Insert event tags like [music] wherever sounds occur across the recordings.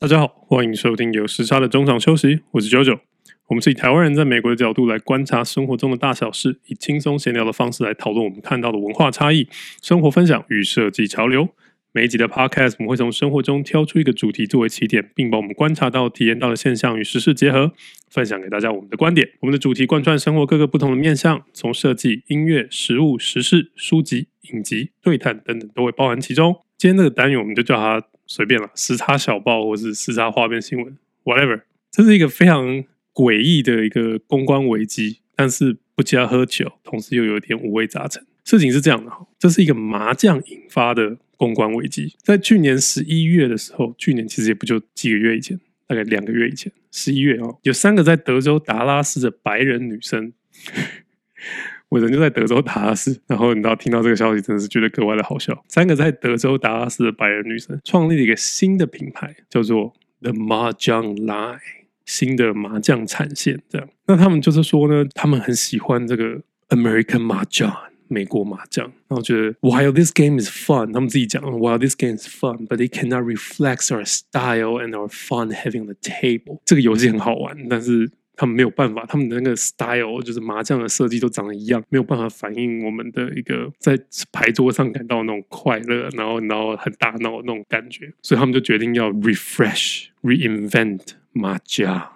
大家好，欢迎收听有时差的中场休息，我是九九。我们是以台湾人在美国的角度来观察生活中的大小事，以轻松闲聊的方式来讨论我们看到的文化差异、生活分享与设计潮流。每一集的 Podcast 我们会从生活中挑出一个主题作为起点，并把我们观察到、体验到的现象与时事结合，分享给大家我们的观点。我们的主题贯穿生活各个不同的面向，从设计、音乐、食物、时事、书籍、影集、对谈等等都会包含其中。今天这个单元我们就叫它。随便了，时差小报或是时差花边新闻，whatever。这是一个非常诡异的一个公关危机，但是不加喝酒，同时又有一点五味杂陈。事情是这样的哈，这是一个麻将引发的公关危机。在去年十一月的时候，去年其实也不就几个月以前，大概两个月以前，十一月啊，有三个在德州达拉斯的白人女生。我人就在德州达拉斯，然后你知道听到这个消息，真的是觉得格外的好笑。三个在德州达拉斯的白人女生创立了一个新的品牌，叫做 The Mahjong Line，新的麻将产线。这样，那他们就是说呢，他们很喜欢这个 American Mahjong，美国麻将，然后觉得 While this game is fun，他们自己讲 While this game is fun，but it cannot reflect our style and our fun having the table。这个游戏很好玩，但是。他们没有办法，他们的那个 style 就是麻将的设计都长得一样，没有办法反映我们的一个在牌桌上感到那种快乐，然后然后很大闹的那种感觉，所以他们就决定要 refresh reinvent 麻将。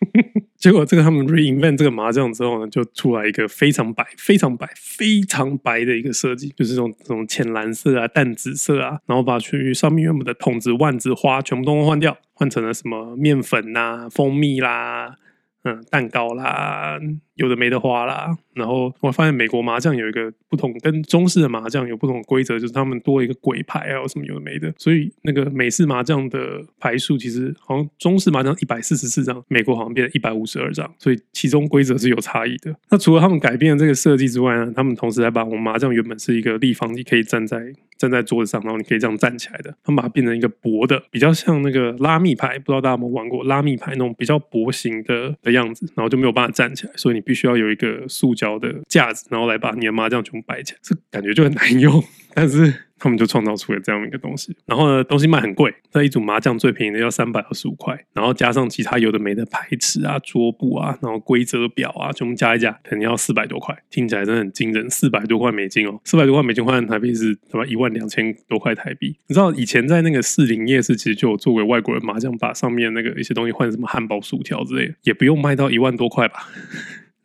[laughs] 结果这个他们 reinvent 这个麻将之后呢，就出来一个非常白、非常白、非常白的一个设计，就是这种这种浅蓝色啊、淡紫色啊，然后把去上面原本的筒子、腕子、花全部都换掉，换成了什么面粉呐、蜂蜜啦。嗯，蛋糕啦，有的没的花啦。然后我发现美国麻将有一个不同，跟中式的麻将有不同的规则，就是他们多一个鬼牌啊，什么有的没的。所以那个美式麻将的牌数其实好像中式麻将一百四十四张，美国好像变成一百五十二张，所以其中规则是有差异的。那除了他们改变这个设计之外呢，他们同时还把我们麻将原本是一个立方体，可以站在。站在桌子上，然后你可以这样站起来的。他们把它变成一个薄的，比较像那个拉密牌，不知道大家有没有玩过拉密牌那种比较薄型的的样子，然后就没有办法站起来，所以你必须要有一个塑胶的架子，然后来把你的麻将全部摆起来，这感觉就很难用，[laughs] 但是。他们就创造出了这样一个东西，然后呢，东西卖很贵，那一组麻将最便宜的要三百二十五块，然后加上其他有的没的牌池啊、桌布啊，然后规则表啊，全部加一加，肯定要四百多块，听起来真的很惊人，四百多块美金哦，四百多块美金换台币是什么一万两千多块台币。你知道以前在那个士林夜市，其实就有做过外国人麻将，把上面那个一些东西换成什么汉堡、薯条之类的，也不用卖到一万多块吧。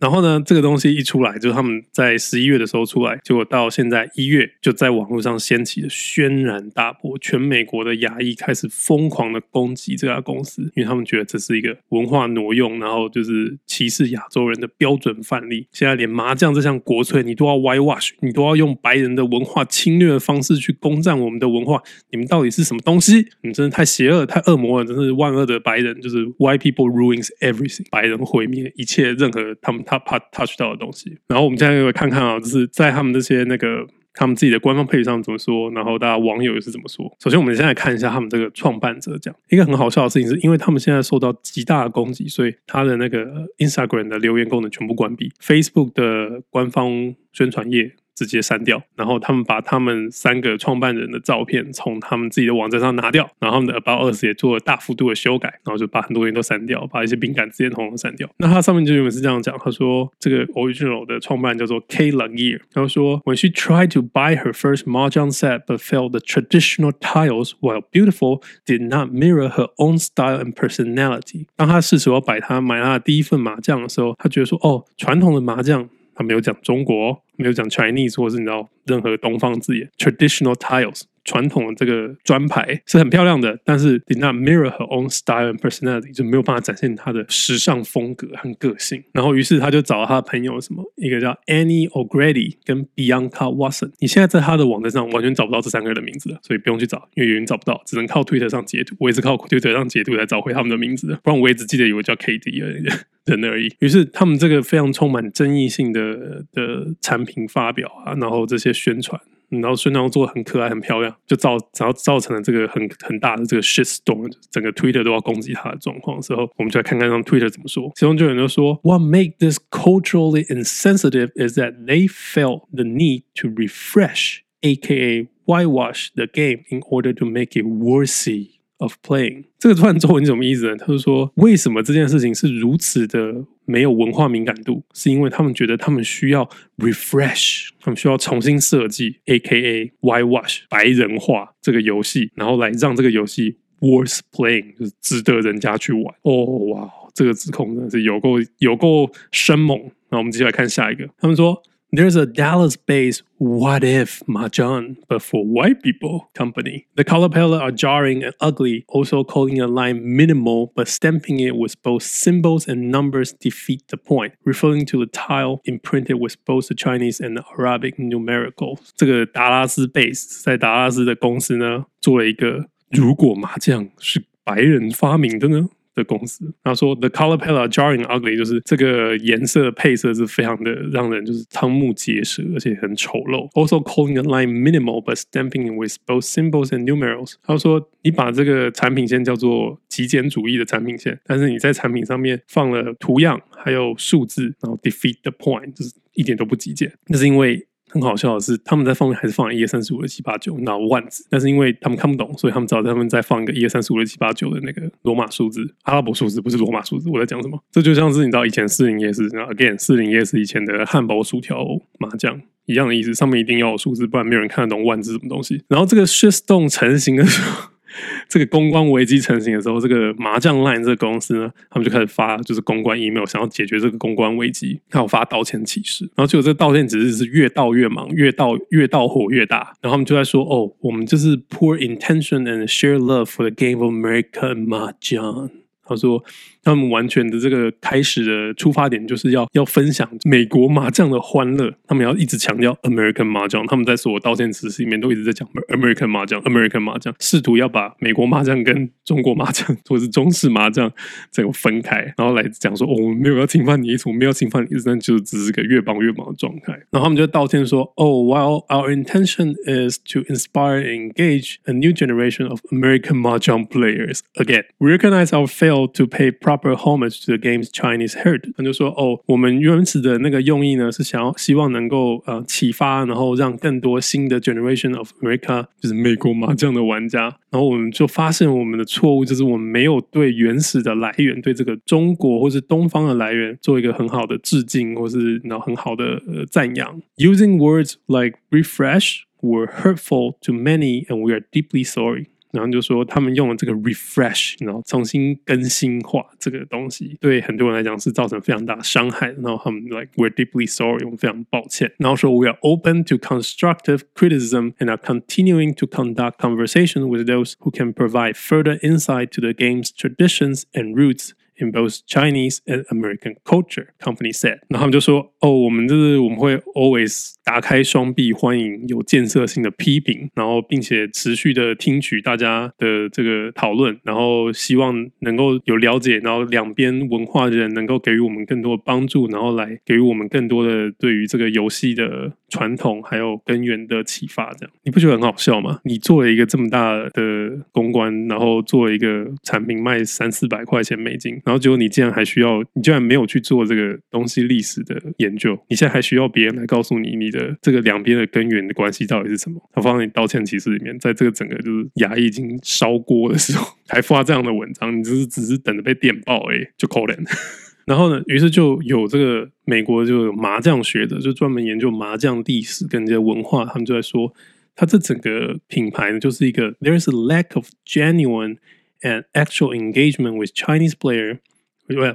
然后呢，这个东西一出来，就是他们在十一月的时候出来，结果到现在一月，就在网络上掀起了轩然大波，全美国的亚裔开始疯狂的攻击这家公司，因为他们觉得这是一个文化挪用，然后就是歧视亚洲人的标准范例。现在连麻将这项国粹，你都要 w h i wash，你都要用白人的文化侵略的方式去攻占我们的文化，你们到底是什么东西？你真的太邪恶、太恶魔了！真是万恶的白人，就是 white people ruins everything，白人毁灭一切，任何他们。他怕 touch 到的东西，然后我们现在又看看啊，就是在他们这些那个他们自己的官方配置上怎么说，然后大家网友又是怎么说。首先，我们现在看一下他们这个创办者讲一个很好笑的事情，是因为他们现在受到极大的攻击，所以他的那个 Instagram 的留言功能全部关闭，Facebook 的官方宣传页。直接删掉，然后他们把他们三个创办人的照片从他们自己的网站上拿掉，然后他们的 About Us 也做了大幅度的修改，然后就把很多人都删掉，把一些敏感字眼统统删掉。那他上面就原本是这样讲，他说这个 Original 的创办叫做 Kay Lanier，他说 When she tried to buy her first mahjong set but felt the traditional tiles while beautiful did not mirror her own style and personality。当他试图要摆他买他的第一份麻将的时候，他觉得说哦，传统的麻将。他没有讲中国，没有讲 Chinese，或是你知道任何东方字眼。Traditional tiles，传统的这个砖牌是很漂亮的，但是 did not mirror her own style and personality，就没有办法展现她的时尚风格和个性。然后，于是他就找了他的朋友，什么一个叫 Annie O'Grady 跟 Bianca Watson。你现在在他的网站上完全找不到这三个人的名字了，所以不用去找，因为有人找不到，只能靠 Twitter 上截图。我也是靠 Twitter 上截图来找回他们的名字的，不然我也只记得有个叫 KD [laughs] 而已。人而已。于是他们这个非常充满争议性的的产品发表啊，然后这些宣传，然后孙杨做的很可爱、很漂亮，就造然后造成了这个很很大的这个 shit storm，整个 Twitter 都要攻击他的状况的时候，我们就来看看让 Twitter 怎么说。其中就有人就说：“What make this culturally insensitive is that they felt the need to refresh, aka whitewash the game in order to make it worthy.” of playing。这个段中文什么意思呢？他就说，为什么这件事情是如此的没有文化敏感度？是因为他们觉得他们需要 refresh，他们需要重新设计，AKA whitewash 白人化这个游戏，然后来让这个游戏 worth playing，就是值得人家去玩。哦，哇，这个指控真的是有够有够生猛。那我们接下来看下一个，他们说。There's a Dallas-based What If Mahjong, but for white people company. The color palette are jarring and ugly, also calling a line minimal, but stamping it with both symbols and numbers defeat the point, referring to the tile imprinted with both the Chinese and the Arabic numericals. 这个达拉斯 base 在达拉斯的公司呢，做了一个如果麻将是白人发明的呢？ 的公司，他说：“The color palette jarring ugly，就是这个颜色配色是非常的让人就是瞠目结舌，而且很丑陋。Also calling the line minimal but stamping it with both symbols and numerals。他说，你把这个产品线叫做极简主义的产品线，但是你在产品上面放了图样还有数字，然后 defeat the point，就是一点都不极简。那是因为。”很好笑的是，他们在放还是放一二三四五六七八九那万字，但是因为他们看不懂，所以他们只好他们再放一个一二三四五六七八九的那个罗马数字，阿拉伯数字不是罗马数字。我在讲什么？这就像是你知道以前四零夜市，again 四零夜市以前的汉堡、薯条、麻将一样的意思，上面一定要有数字，不然没有人看得懂万字什么东西。然后这个 shit stone 成型的时候。[laughs] 这个公关危机成型的时候，这个麻将 Line 这个公司呢，他们就开始发就是公关 email，想要解决这个公关危机，还有发道歉启事。然后结果这个道歉指示是越道越忙，越道越道火越大。然后他们就在说：“哦，我们就是 poor intention and share love for the game of American 麻将。”他说。他们完全的这个开始的出发点就是要要分享美国麻将的欢乐，他们要一直强调 American 麻将，他们在所有道歉词里面都一直在讲 American 麻将，American 麻将，试图要把美国麻将跟中国麻将或者是中式麻将这个分开，然后来讲说哦，我们没有要侵犯你意思，我们没有侵犯你意思，但就只是个越帮越忙的状态。然后他们就道歉说哦，While our intention is to inspire and engage a new generation of American 麻将 players, again, we recognize our fail to pay proper homage to the game's Chinese heritage，他就说：“哦，我们原始的那个用意呢，是想要希望能够呃启发，然后让更多新的 generation of America，就是美国麻将的玩家。然后我们就发现我们的错误，就是我们没有对原始的来源，对这个中国或是东方的来源做一个很好的致敬，或是然后很好的呃赞扬。Using words like refresh were hurtful to many, and we are deeply sorry。” 然后就说他们用了这个 refresh，然后重新更新化这个东西，对很多人来讲是造成非常大的伤害。然后他们 like we're deeply sorry，我们非常抱歉。然后说 we are open to constructive criticism and are continuing to conduct conversation with those who can provide further insight to the game's traditions and roots both Chinese and American culture. Company said。然后他们就说哦，我们就是我们会 always。打开双臂，欢迎有建设性的批评，然后并且持续的听取大家的这个讨论，然后希望能够有了解，然后两边文化的人能够给予我们更多的帮助，然后来给予我们更多的对于这个游戏的传统还有根源的启发。这样你不觉得很好笑吗？你做了一个这么大的公关，然后做一个产品卖三四百块钱美金，然后然后结果你竟然还需要，你竟然没有去做这个东西历史的研究，你现在还需要别人来告诉你你。的这个两边的根源的关系到底是什么？他放在你道歉启事里面，在这个整个就是牙医已经烧锅的时候，[laughs] 还发这样的文章，你只是只是等着被电爆哎，就可怜。[laughs] 然后呢，于是就有这个美国就有麻将学者，就专门研究麻将历史跟这些文化，他们就在说，他这整个品牌呢，就是一个 there is a lack of genuine and actual engagement with Chinese player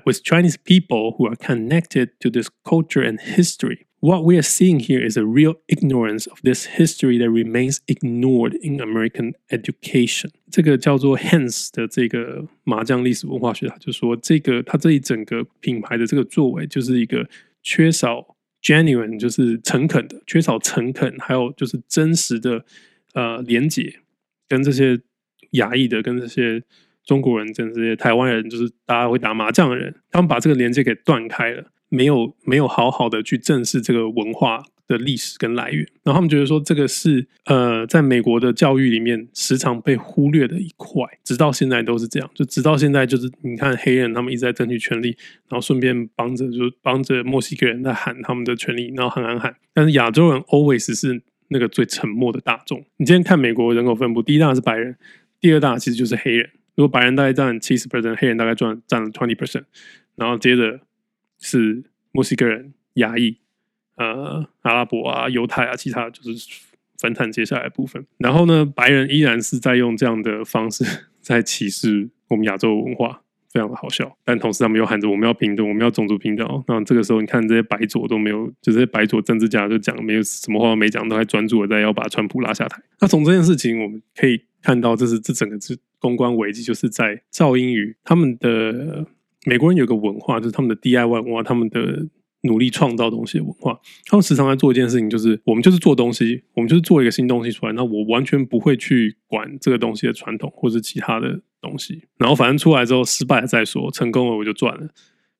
with Chinese people who are connected to this culture and history. What we are seeing here is a real ignorance of this history that remains ignored in American education。这个叫做 Hans 的这个麻将历史文化学，他就说，这个他这一整个品牌的这个作为，就是一个缺少 genuine，就是诚恳的，缺少诚恳，还有就是真实的呃连结，跟这些 亚裔的，跟这些中国人，跟这些台湾人，就是大家会打麻将的人，他们把这个连接给断开了。没有没有好好的去正视这个文化的历史跟来源，然后他们觉得说这个是呃，在美国的教育里面时常被忽略的一块，直到现在都是这样，就直到现在就是你看黑人他们一直在争取权利，然后顺便帮着就帮着墨西哥人在喊他们的权利，然后喊喊喊，但是亚洲人 always 是那个最沉默的大众。你今天看美国人口分布，第一大是白人，第二大其实就是黑人。如果白人大概占七十 percent，黑人大概占占了 twenty percent，然后接着是墨西哥人、亚裔、呃阿拉伯啊、犹太啊，其他就是分摊接下来的部分。然后呢，白人依然是在用这样的方式 [laughs] 在歧视我们亚洲文化。非常的好笑，但同时他们又喊着我们要平等，我们要种族平等。那这个时候，你看这些白左都没有，就这些白左政治家就讲没有什么话没讲，都还专注的在要把川普拉下台。那从这件事情我们可以看到，这是这整个是公关危机，就是在噪音于他们的美国人有个文化，就是他们的 DIY 文化，他们的。努力创造东西的文化，他们时常在做一件事情，就是我们就是做东西，我们就是做一个新东西出来，那我完全不会去管这个东西的传统或者其他的东西，然后反正出来之后失败了再说，成功了我就赚了。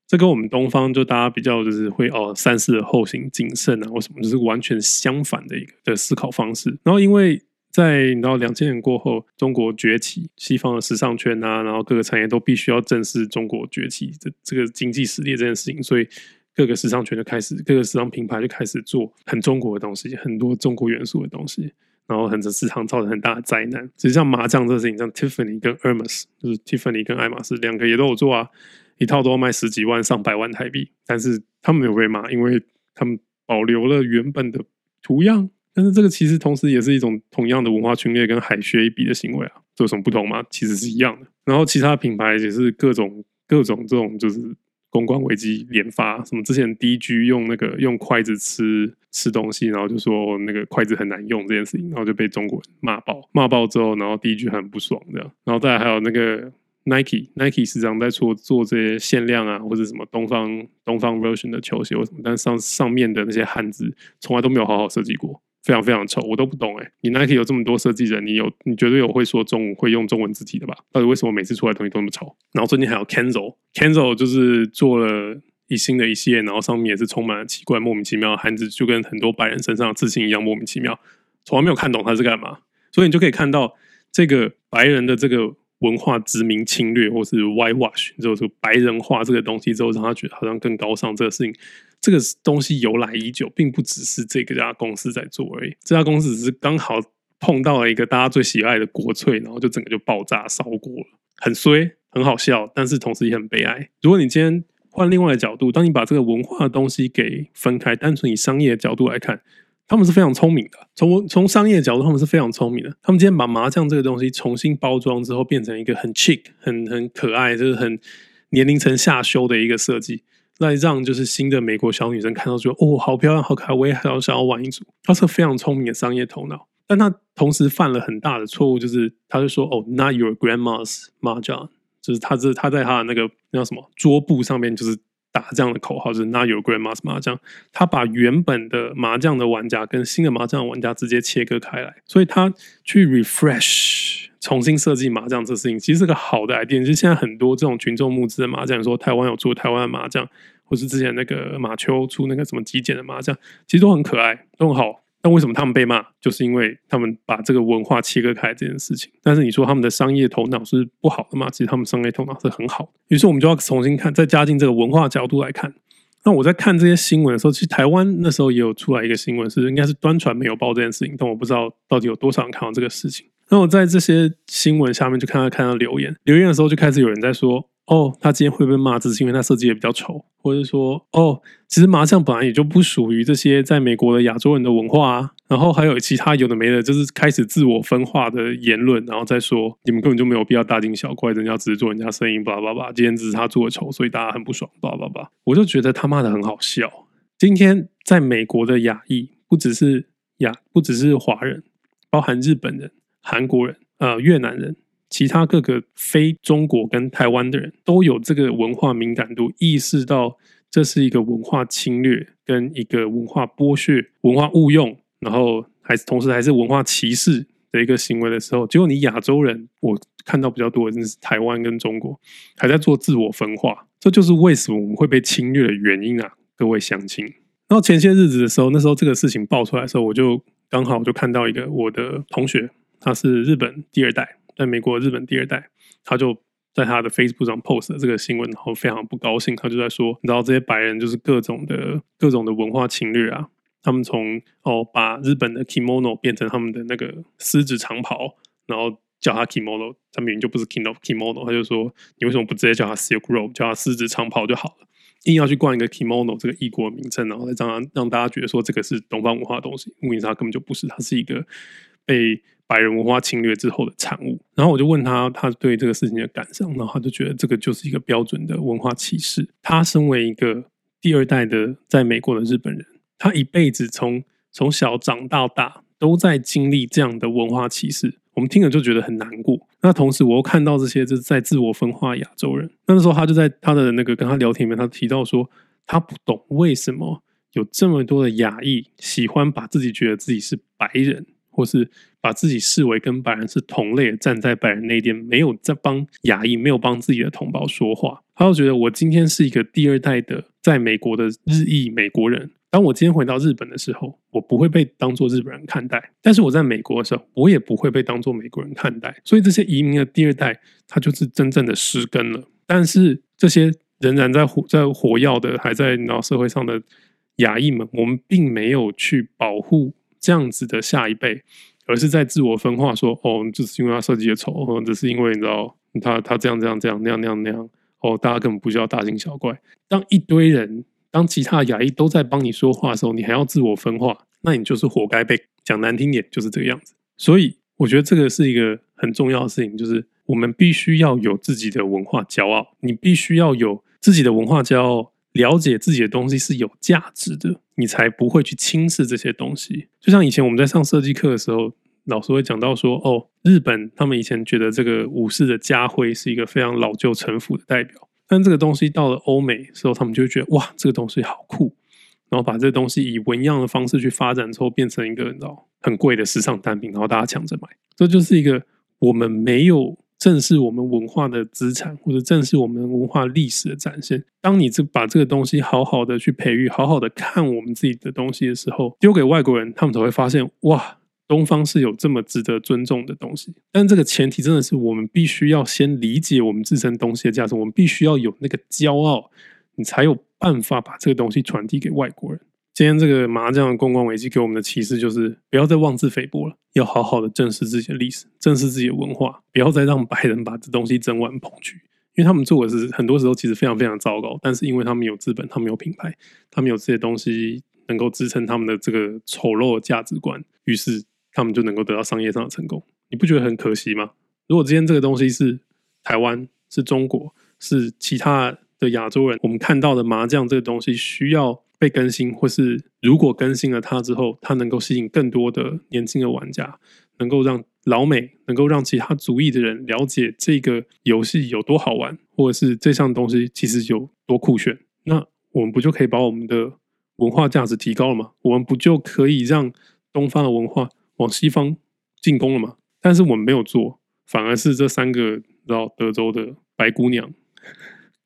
这跟我们东方就大家比较就是会哦三思而后行、谨慎啊或什么，就是完全相反的一个的思考方式。然后因为在你知道两千年过后，中国崛起，西方的时尚圈啊，然后各个产业都必须要正视中国崛起这这个经济实力这件事情，所以。各个时尚圈就开始，各个时尚品牌就开始做很中国的东西，很多中国元素的东西，然后很多市场造成很大的灾难。其实像麻将这个事情，像 Tiffany 跟 Hermes，就是 Tiffany 跟爱马仕两个也都有做啊，一套都要卖十几万、上百万台币，但是他们没有被骂，因为他们保留了原本的图样。但是这个其实同时也是一种同样的文化侵略跟海削一笔的行为啊，这有什么不同吗？其实是一样的。然后其他品牌也是各种各种这种就是。公关危机连发，什么之前 DG 用那个用筷子吃吃东西，然后就说那个筷子很难用这件事情，然后就被中国人骂爆，骂爆之后，然后 DG 很不爽这样，然后再还有那个 Nike，Nike 时常在做做这些限量啊，或者什么东方东方 version 的球鞋或什么，但上上面的那些汉字从来都没有好好设计过。非常非常丑，我都不懂哎。你 Nike 有这么多设计人，你有你绝对有会说中文、会用中文字体的吧？到底为什么每次出来的东西都那么丑？然后最近还有 Kenzo，Kenzo 就是做了一新的一系列，然后上面也是充满了奇怪、莫名其妙的汉字，就跟很多白人身上的自信一样莫名其妙，从来没有看懂它是干嘛。所以你就可以看到这个白人的这个文化殖民侵略，或是 whitewash 之后这个白人化这个东西之后，让他觉得好像更高尚。这个事情。这个东西由来已久，并不只是这个家公司在做而已。这家公司只是刚好碰到了一个大家最喜爱的国粹，然后就整个就爆炸烧锅了，很衰，很好笑，但是同时也很悲哀。如果你今天换另外的角度，当你把这个文化的东西给分开，单纯以商业的角度来看，他们是非常聪明的。从从商业的角度，他们是非常聪明的。他们今天把麻将这个东西重新包装之后，变成一个很 chic、很很可爱，就是很年龄层下修的一个设计。来让就是新的美国小女生看到说哦，好漂亮，好可爱，我也好想要玩一组。他是非常聪明的商业头脑，但他同时犯了很大的错误，就是他就说哦，not your grandma's mahjong，，就是他这他在他的那个那叫什么桌布上面就是打这样的口号，就是 not your grandma's 麻将。他把原本的麻将的玩家跟新的麻将玩家直接切割开来，所以他去 refresh。重新设计麻将这事情其实是个好的 idea，就是现在很多这种群众募资的麻将，说台湾有做台湾的麻将，或是之前那个马丘出那个什么极简的麻将，其实都很可爱，都很好。那为什么他们被骂？就是因为他们把这个文化切割开这件事情。但是你说他们的商业头脑是不好的吗？其实他们商业头脑是很好的。于是我们就要重新看，再加进这个文化角度来看。那我在看这些新闻的时候，其实台湾那时候也有出来一个新闻，是应该是端传没有报这件事情，但我不知道到底有多少人看到这个事情。那我在这些新闻下面就看到看到留言，留言的时候就开始有人在说：“哦，他今天会被骂，只是因为他设计的比较丑，或者说，哦，其实麻将本来也就不属于这些在美国的亚洲人的文化啊。”然后还有其他有的没的，就是开始自我分化的言论，然后再说你们根本就没有必要大惊小怪，人家只是做人家生意，巴拉巴拉。今天只是他做的丑，所以大家很不爽，巴拉巴拉。我就觉得他骂的很好笑。今天在美国的亚裔，不只是亚，不只是华人，包含日本人。韩国人、呃越南人、其他各个非中国跟台湾的人都有这个文化敏感度，意识到这是一个文化侵略跟一个文化剥削、文化误用，然后还同时还是文化歧视的一个行为的时候，结果你亚洲人，我看到比较多的是台湾跟中国还在做自我分化，这就是为什么我们会被侵略的原因啊，各位乡亲。然后前些日子的时候，那时候这个事情爆出来的时候，我就刚好就看到一个我的同学。他是日本第二代，在美国日本第二代，他就在他的 Facebook 上 post 了这个新闻，然后非常不高兴，他就在说，你知道这些白人就是各种的各种的文化侵略啊，他们从哦把日本的 kimono 变成他们的那个狮子长袍，然后叫他 kimono，他明明就不是 kino kimono 他就说你为什么不直接叫他 silk robe，叫他狮子长袍就好了，硬要去冠一个 kimono 这个异国名称，然后再让让大家觉得说这个是东方文化的东西，问题是它根本就不是，它是一个被白人文化侵略之后的产物。然后我就问他他对这个事情的感想，然后他就觉得这个就是一个标准的文化歧视。他身为一个第二代的在美国的日本人，他一辈子从从小长到大都在经历这样的文化歧视。我们听了就觉得很难过。那同时，我又看到这些就是在自我分化亚洲人。那时候，他就在他的那个跟他聊天里面，他提到说，他不懂为什么有这么多的亚裔喜欢把自己觉得自己是白人，或是把自己视为跟白人是同类，站在白人那边，没有在帮亚裔，没有帮自己的同胞说话。他就觉得，我今天是一个第二代的在美国的日裔美国人。当我今天回到日本的时候，我不会被当作日本人看待；但是我在美国的时候，我也不会被当作美国人看待。所以这些移民的第二代，他就是真正的失根了。但是这些仍然在活在火药的，还在脑社会上的亚裔们，我们并没有去保护这样子的下一辈，而是在自我分化说：哦，就是因为他设计的丑，或者是因为你知道他他这样这样这样那样那样那样。哦，大家根本不需要大惊小怪。当一堆人。当其他的亚裔都在帮你说话的时候，你还要自我分化，那你就是活该被讲难听点，就是这个样子。所以我觉得这个是一个很重要的事情，就是我们必须要有自己的文化骄傲，你必须要有自己的文化骄傲，了解自己的东西是有价值的，你才不会去轻视这些东西。就像以前我们在上设计课的时候，老师会讲到说，哦，日本他们以前觉得这个武士的家徽是一个非常老旧陈腐的代表。但这个东西到了欧美的时候，他们就觉得哇，这个东西好酷，然后把这东西以纹样的方式去发展之后，变成一个你知道很贵的时尚单品，然后大家抢着买。这就是一个我们没有正视我们文化的资产，或者正视我们文化历史的展现。当你这把这个东西好好的去培育，好好的看我们自己的东西的时候，丢给外国人，他们才会发现哇。东方是有这么值得尊重的东西，但这个前提真的是我们必须要先理解我们自身东西的价值，我们必须要有那个骄傲，你才有办法把这个东西传递给外国人。今天这个麻将的公关危机给我们的启示就是，不要再妄自菲薄了，要好好的正视自己的历史，正视自己的文化，不要再让白人把这东西整碗捧去，因为他们做的是很多时候其实非常非常糟糕，但是因为他们有资本，他们有品牌，他们有这些东西能够支撑他们的这个丑陋的价值观，于是。他们就能够得到商业上的成功，你不觉得很可惜吗？如果今天这个东西是台湾、是中国、是其他的亚洲人，我们看到的麻将这个东西需要被更新，或是如果更新了它之后，它能够吸引更多的年轻的玩家，能够让老美，能够让其他族裔的人了解这个游戏有多好玩，或者是这项东西其实有多酷炫，那我们不就可以把我们的文化价值提高了吗？我们不就可以让东方的文化往西方进攻了吗？但是我们没有做，反而是这三个到德州的白姑娘，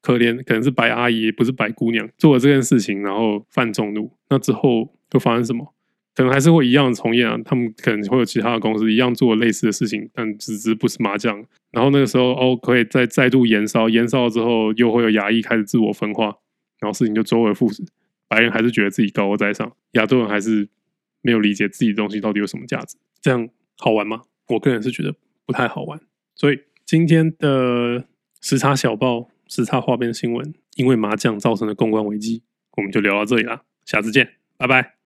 可怜，可能是白阿姨，不是白姑娘，做了这件事情，然后犯众怒。那之后会发生什么？可能还是会一样重演啊。他们可能会有其他的公司一样做类似的事情，但只是不是麻将。然后那个时候哦，可以再再度延烧，延烧了之后又会有亚裔开始自我分化，然后事情就周而复始。白人还是觉得自己高高在上，亚洲人还是。没有理解自己的东西到底有什么价值，这样好玩吗？我个人是觉得不太好玩。所以今天的时差小报、时差花边新闻，因为麻将造成的公关危机，我们就聊到这里啦。下次见，拜拜。